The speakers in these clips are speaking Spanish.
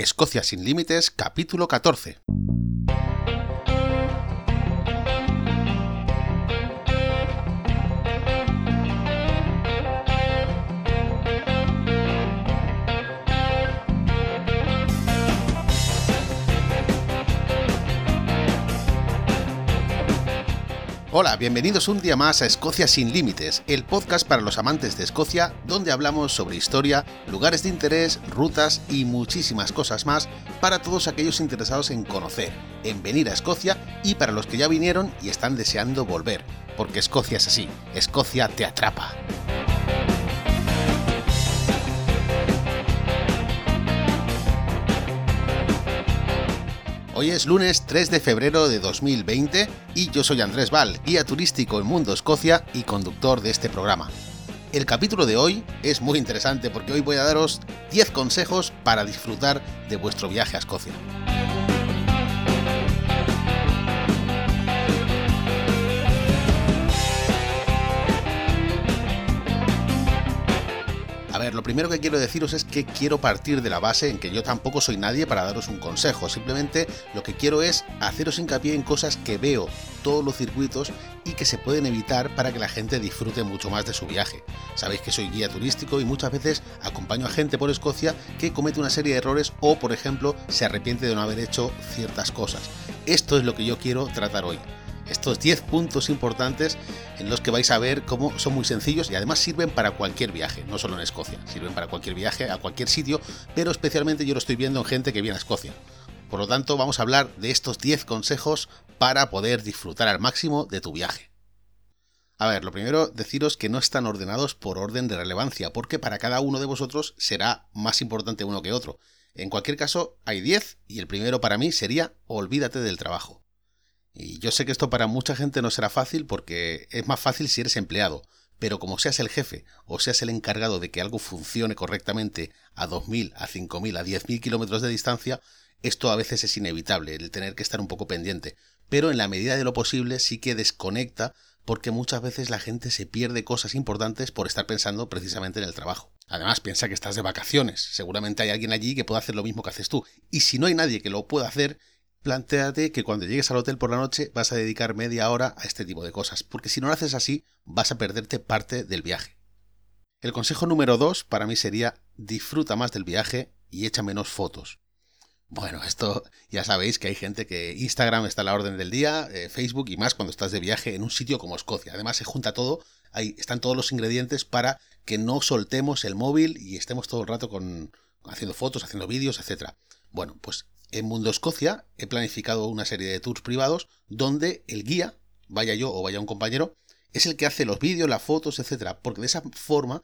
Escocia sin Límites, capítulo 14. Hola, bienvenidos un día más a Escocia sin Límites, el podcast para los amantes de Escocia, donde hablamos sobre historia, lugares de interés, rutas y muchísimas cosas más para todos aquellos interesados en conocer, en venir a Escocia y para los que ya vinieron y están deseando volver, porque Escocia es así, Escocia te atrapa. Hoy es lunes 3 de febrero de 2020 yo soy Andrés Val, guía turístico en Mundo Escocia y conductor de este programa. El capítulo de hoy es muy interesante porque hoy voy a daros 10 consejos para disfrutar de vuestro viaje a Escocia. Lo primero que quiero deciros es que quiero partir de la base en que yo tampoco soy nadie para daros un consejo, simplemente lo que quiero es haceros hincapié en cosas que veo todos los circuitos y que se pueden evitar para que la gente disfrute mucho más de su viaje. Sabéis que soy guía turístico y muchas veces acompaño a gente por Escocia que comete una serie de errores o, por ejemplo, se arrepiente de no haber hecho ciertas cosas. Esto es lo que yo quiero tratar hoy estos 10 puntos importantes en los que vais a ver cómo son muy sencillos y además sirven para cualquier viaje, no solo en Escocia, sirven para cualquier viaje a cualquier sitio, pero especialmente yo lo estoy viendo en gente que viene a Escocia. Por lo tanto, vamos a hablar de estos 10 consejos para poder disfrutar al máximo de tu viaje. A ver, lo primero, deciros que no están ordenados por orden de relevancia, porque para cada uno de vosotros será más importante uno que otro. En cualquier caso, hay 10 y el primero para mí sería olvídate del trabajo. Y yo sé que esto para mucha gente no será fácil porque es más fácil si eres empleado, pero como seas el jefe o seas el encargado de que algo funcione correctamente a 2.000, a 5.000, a 10.000 kilómetros de distancia, esto a veces es inevitable, el tener que estar un poco pendiente. Pero en la medida de lo posible sí que desconecta porque muchas veces la gente se pierde cosas importantes por estar pensando precisamente en el trabajo. Además, piensa que estás de vacaciones. Seguramente hay alguien allí que pueda hacer lo mismo que haces tú. Y si no hay nadie que lo pueda hacer, plantéate que cuando llegues al hotel por la noche vas a dedicar media hora a este tipo de cosas, porque si no lo haces así vas a perderte parte del viaje. El consejo número dos para mí sería disfruta más del viaje y echa menos fotos. Bueno, esto ya sabéis que hay gente que Instagram está a la orden del día, eh, Facebook y más cuando estás de viaje en un sitio como Escocia. Además se junta todo, ahí están todos los ingredientes para que no soltemos el móvil y estemos todo el rato con, haciendo fotos, haciendo vídeos, etc. Bueno, pues en Mundo Escocia he planificado una serie de tours privados donde el guía, vaya yo o vaya un compañero, es el que hace los vídeos, las fotos, etcétera, porque de esa forma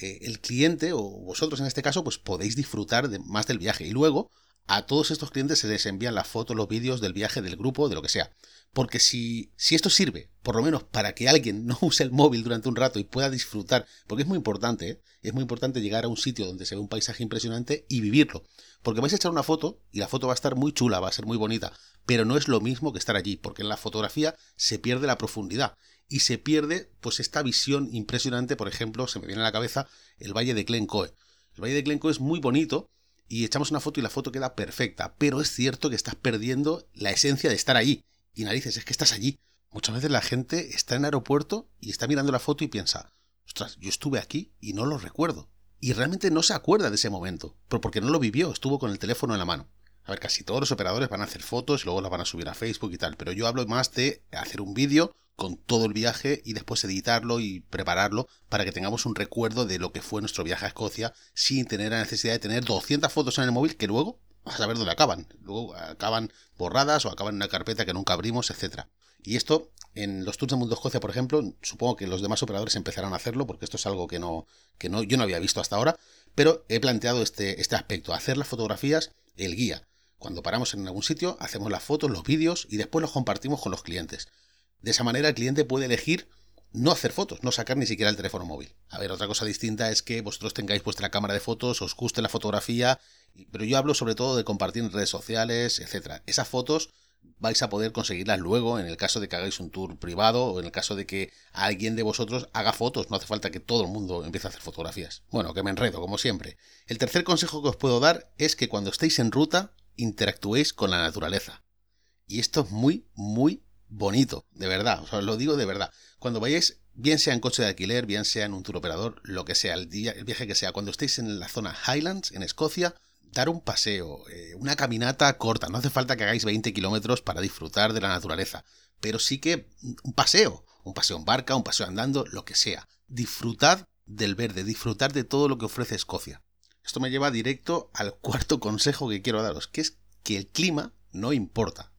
eh, el cliente o vosotros en este caso pues podéis disfrutar de, más del viaje. Y luego a todos estos clientes se les envían las fotos, los vídeos del viaje, del grupo, de lo que sea. Porque si, si esto sirve, por lo menos para que alguien no use el móvil durante un rato y pueda disfrutar, porque es muy importante, ¿eh? es muy importante llegar a un sitio donde se ve un paisaje impresionante y vivirlo. Porque vais a echar una foto y la foto va a estar muy chula, va a ser muy bonita, pero no es lo mismo que estar allí, porque en la fotografía se pierde la profundidad y se pierde pues esta visión impresionante, por ejemplo, se me viene a la cabeza el Valle de Glencoe. El Valle de Glencoe es muy bonito y echamos una foto y la foto queda perfecta, pero es cierto que estás perdiendo la esencia de estar allí. Y narices, es que estás allí. Muchas veces la gente está en el aeropuerto y está mirando la foto y piensa, ostras, yo estuve aquí y no lo recuerdo y realmente no se acuerda de ese momento, pero porque no lo vivió, estuvo con el teléfono en la mano. A ver, casi todos los operadores van a hacer fotos y luego las van a subir a Facebook y tal, pero yo hablo más de hacer un vídeo con todo el viaje y después editarlo y prepararlo para que tengamos un recuerdo de lo que fue nuestro viaje a Escocia sin tener la necesidad de tener 200 fotos en el móvil que luego a saber dónde acaban. Luego acaban borradas o acaban en una carpeta que nunca abrimos, etc. Y esto en los tours de Mundo Escocia, por ejemplo, supongo que los demás operadores empezarán a hacerlo, porque esto es algo que no, que no, yo no había visto hasta ahora, pero he planteado este, este aspecto, hacer las fotografías el guía. Cuando paramos en algún sitio, hacemos las fotos, los vídeos y después los compartimos con los clientes. De esa manera el cliente puede elegir no hacer fotos, no sacar ni siquiera el teléfono móvil. A ver, otra cosa distinta es que vosotros tengáis vuestra cámara de fotos, os guste la fotografía, pero yo hablo sobre todo de compartir en redes sociales, etc. Esas fotos vais a poder conseguirlas luego en el caso de que hagáis un tour privado o en el caso de que alguien de vosotros haga fotos. No hace falta que todo el mundo empiece a hacer fotografías. Bueno, que me enredo, como siempre. El tercer consejo que os puedo dar es que cuando estéis en ruta interactuéis con la naturaleza. Y esto es muy, muy bonito, de verdad. os lo digo de verdad. Cuando vayáis, bien sea en coche de alquiler, bien sea en un tour operador, lo que sea, el, día, el viaje que sea, cuando estéis en la zona Highlands, en Escocia, dar un paseo, eh, una caminata corta. No hace falta que hagáis 20 kilómetros para disfrutar de la naturaleza, pero sí que un paseo, un paseo en barca, un paseo andando, lo que sea. Disfrutad del verde, disfrutad de todo lo que ofrece Escocia. Esto me lleva directo al cuarto consejo que quiero daros, que es que el clima no importa.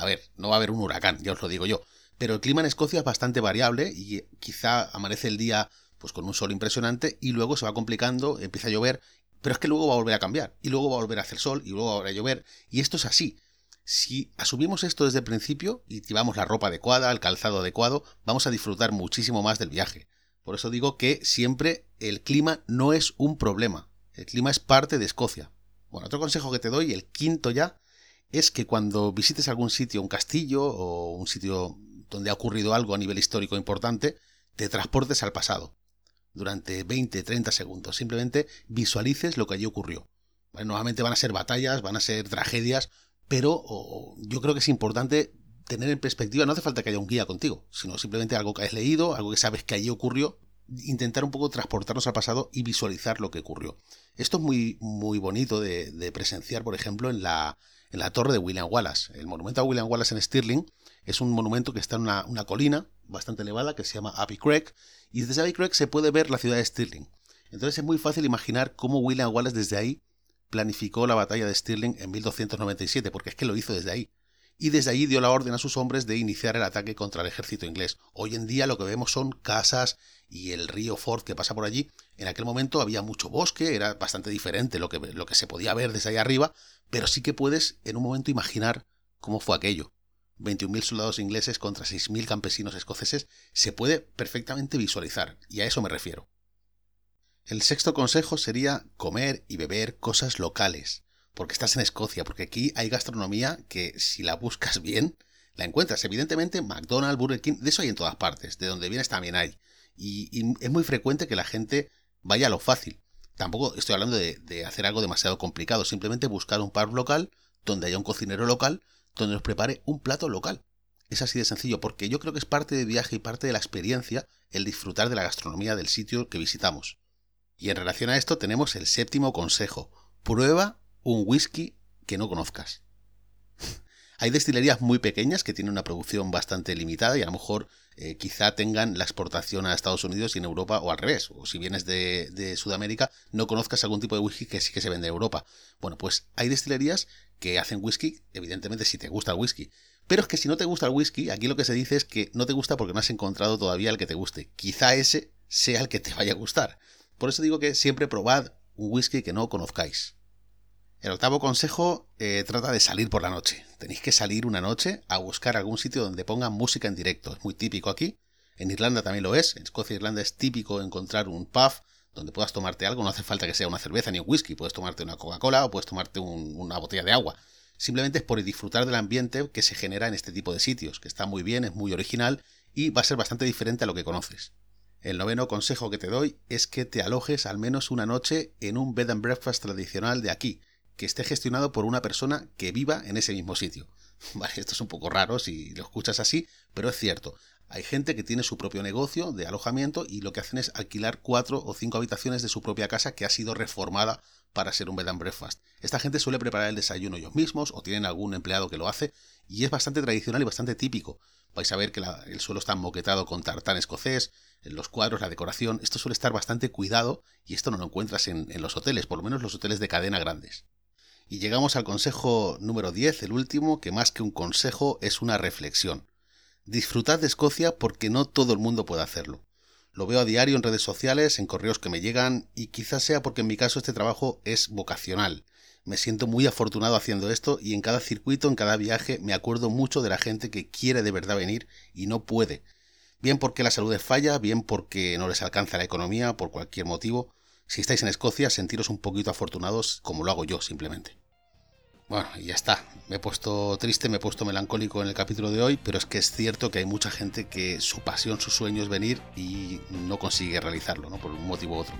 A ver, no va a haber un huracán, ya os lo digo yo, pero el clima en Escocia es bastante variable y quizá amanece el día pues con un sol impresionante y luego se va complicando, empieza a llover pero es que luego va a volver a cambiar, y luego va a volver a hacer sol, y luego va a volver a llover, y esto es así. Si asumimos esto desde el principio y llevamos la ropa adecuada, el calzado adecuado, vamos a disfrutar muchísimo más del viaje. Por eso digo que siempre el clima no es un problema. El clima es parte de Escocia. Bueno, otro consejo que te doy, el quinto ya, es que cuando visites algún sitio, un castillo o un sitio donde ha ocurrido algo a nivel histórico importante, te transportes al pasado durante 20, 30 segundos. Simplemente visualices lo que allí ocurrió. nuevamente van a ser batallas, van a ser tragedias, pero yo creo que es importante tener en perspectiva, no hace falta que haya un guía contigo, sino simplemente algo que has leído, algo que sabes que allí ocurrió, intentar un poco transportarnos al pasado y visualizar lo que ocurrió. Esto es muy, muy bonito de, presenciar, por ejemplo, en la, en la torre de William Wallace. El monumento a William Wallace en Stirling es un monumento que está en una, colina bastante elevada que se llama Abbey Creek y desde Abbey Creek se puede ver la ciudad de Stirling. Entonces es muy fácil imaginar cómo William Wallace desde ahí planificó la batalla de Stirling en 1297, porque es que lo hizo desde ahí. Y desde ahí dio la orden a sus hombres de iniciar el ataque contra el ejército inglés. Hoy en día lo que vemos son casas y el río Ford que pasa por allí. En aquel momento había mucho bosque, era bastante diferente lo que, lo que se podía ver desde ahí arriba, pero sí que puedes en un momento imaginar cómo fue aquello. 21.000 soldados ingleses contra 6.000 campesinos escoceses se puede perfectamente visualizar, y a eso me refiero. El sexto consejo sería comer y beber cosas locales, porque estás en Escocia, porque aquí hay gastronomía que si la buscas bien, la encuentras. Evidentemente, McDonald's, Burger King, de eso hay en todas partes, de donde vienes también hay. Y, es muy frecuente que la gente vaya a lo fácil. Tampoco estoy hablando de, de hacer algo demasiado complicado, simplemente buscar un pub local donde haya un cocinero local donde nos prepare un plato local. Es así de sencillo, porque yo creo que es parte del viaje y parte de la experiencia el disfrutar de la gastronomía del sitio que visitamos. Y en relación a esto tenemos el séptimo consejo. Prueba un whisky que no conozcas. Hay destilerías muy pequeñas que tienen una producción bastante limitada y a lo mejor eh, quizá tengan la exportación a Estados Unidos y en Europa o al revés. O si vienes de, de, Sudamérica, no conozcas algún tipo de whisky que sí que se vende en Europa. Bueno, pues hay destilerías que hacen whisky, evidentemente si te gusta el whisky. Pero es que si no te gusta el whisky, aquí lo que se dice es que no te gusta porque no has encontrado todavía el que te guste. Quizá ese sea el que te vaya a gustar. Por eso digo que siempre probad un whisky que no conozcáis. El octavo consejo eh, trata de salir por la noche. Tenéis que salir una noche a buscar algún sitio donde pongan música en directo. Es muy típico aquí. En Irlanda también lo es. En Escocia e Irlanda es típico encontrar un pub donde puedas tomarte algo, no hace falta que sea una cerveza ni un whisky, puedes tomarte una Coca-Cola o puedes tomarte una botella de agua. Simplemente es por disfrutar del ambiente que se genera en este tipo de sitios, que está muy bien, es muy original y va a ser bastante diferente a lo que conoces. El noveno consejo que te doy es que te alojes al menos una noche en un bed and breakfast tradicional de aquí, que esté gestionado por una persona que viva en ese mismo sitio. Vale, esto es un poco raro si lo escuchas así, pero es cierto. Hay gente que tiene su propio negocio de alojamiento y lo que hacen es alquilar cuatro o cinco habitaciones de su propia casa que ha sido reformada para ser un bed and breakfast. Esta gente suele preparar el desayuno ellos mismos o tienen algún empleado que lo hace y es bastante tradicional y bastante típico. Vais a ver que el suelo está moquetado con tartán escocés, los cuadros, la decoración, esto suele estar bastante cuidado y esto no lo encuentras en, en los hoteles, por lo menos los hoteles de cadena grandes. Y llegamos al consejo número 10, el último, que más que un consejo es una reflexión. Disfrutad de Escocia porque no todo el mundo puede hacerlo. Lo veo a diario en redes sociales, en correos que me llegan, y quizás sea porque en mi caso este trabajo es vocacional. Me siento muy afortunado haciendo esto y en cada circuito, en cada viaje, me acuerdo mucho de la gente que quiere de verdad venir y no puede. Bien porque la salud es falla, bien porque no les alcanza la economía, por cualquier motivo. Si estáis en Escocia, sentiros un poquito afortunados como lo hago yo simplemente. Bueno, ya está. Me he puesto triste, me he puesto melancólico en el capítulo de hoy, pero es que es cierto que hay mucha gente que su pasión, su sueño es venir y no consigue realizarlo, ¿no? Por un motivo u otro.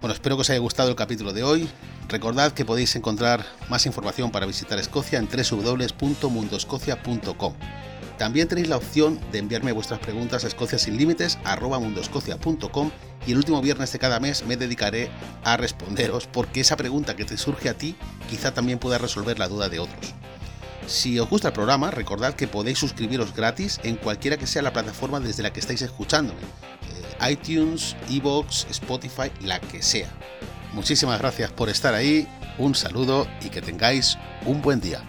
Bueno, espero que os haya gustado el capítulo de hoy. Recordad que podéis encontrar más información para visitar Escocia en www.mundoscocia.com. También tenéis la opción de enviarme vuestras preguntas a escociasinlímites.com y el último viernes de cada mes me dedicaré a responderos porque esa pregunta que te surge a ti quizá también pueda resolver la duda de otros. Si os gusta el programa, recordad que podéis suscribiros gratis en cualquiera que sea la plataforma desde la que estáis escuchándome. Eh, iTunes, Evox, Spotify, la que sea. Muchísimas gracias por estar ahí, un saludo y que tengáis un buen día.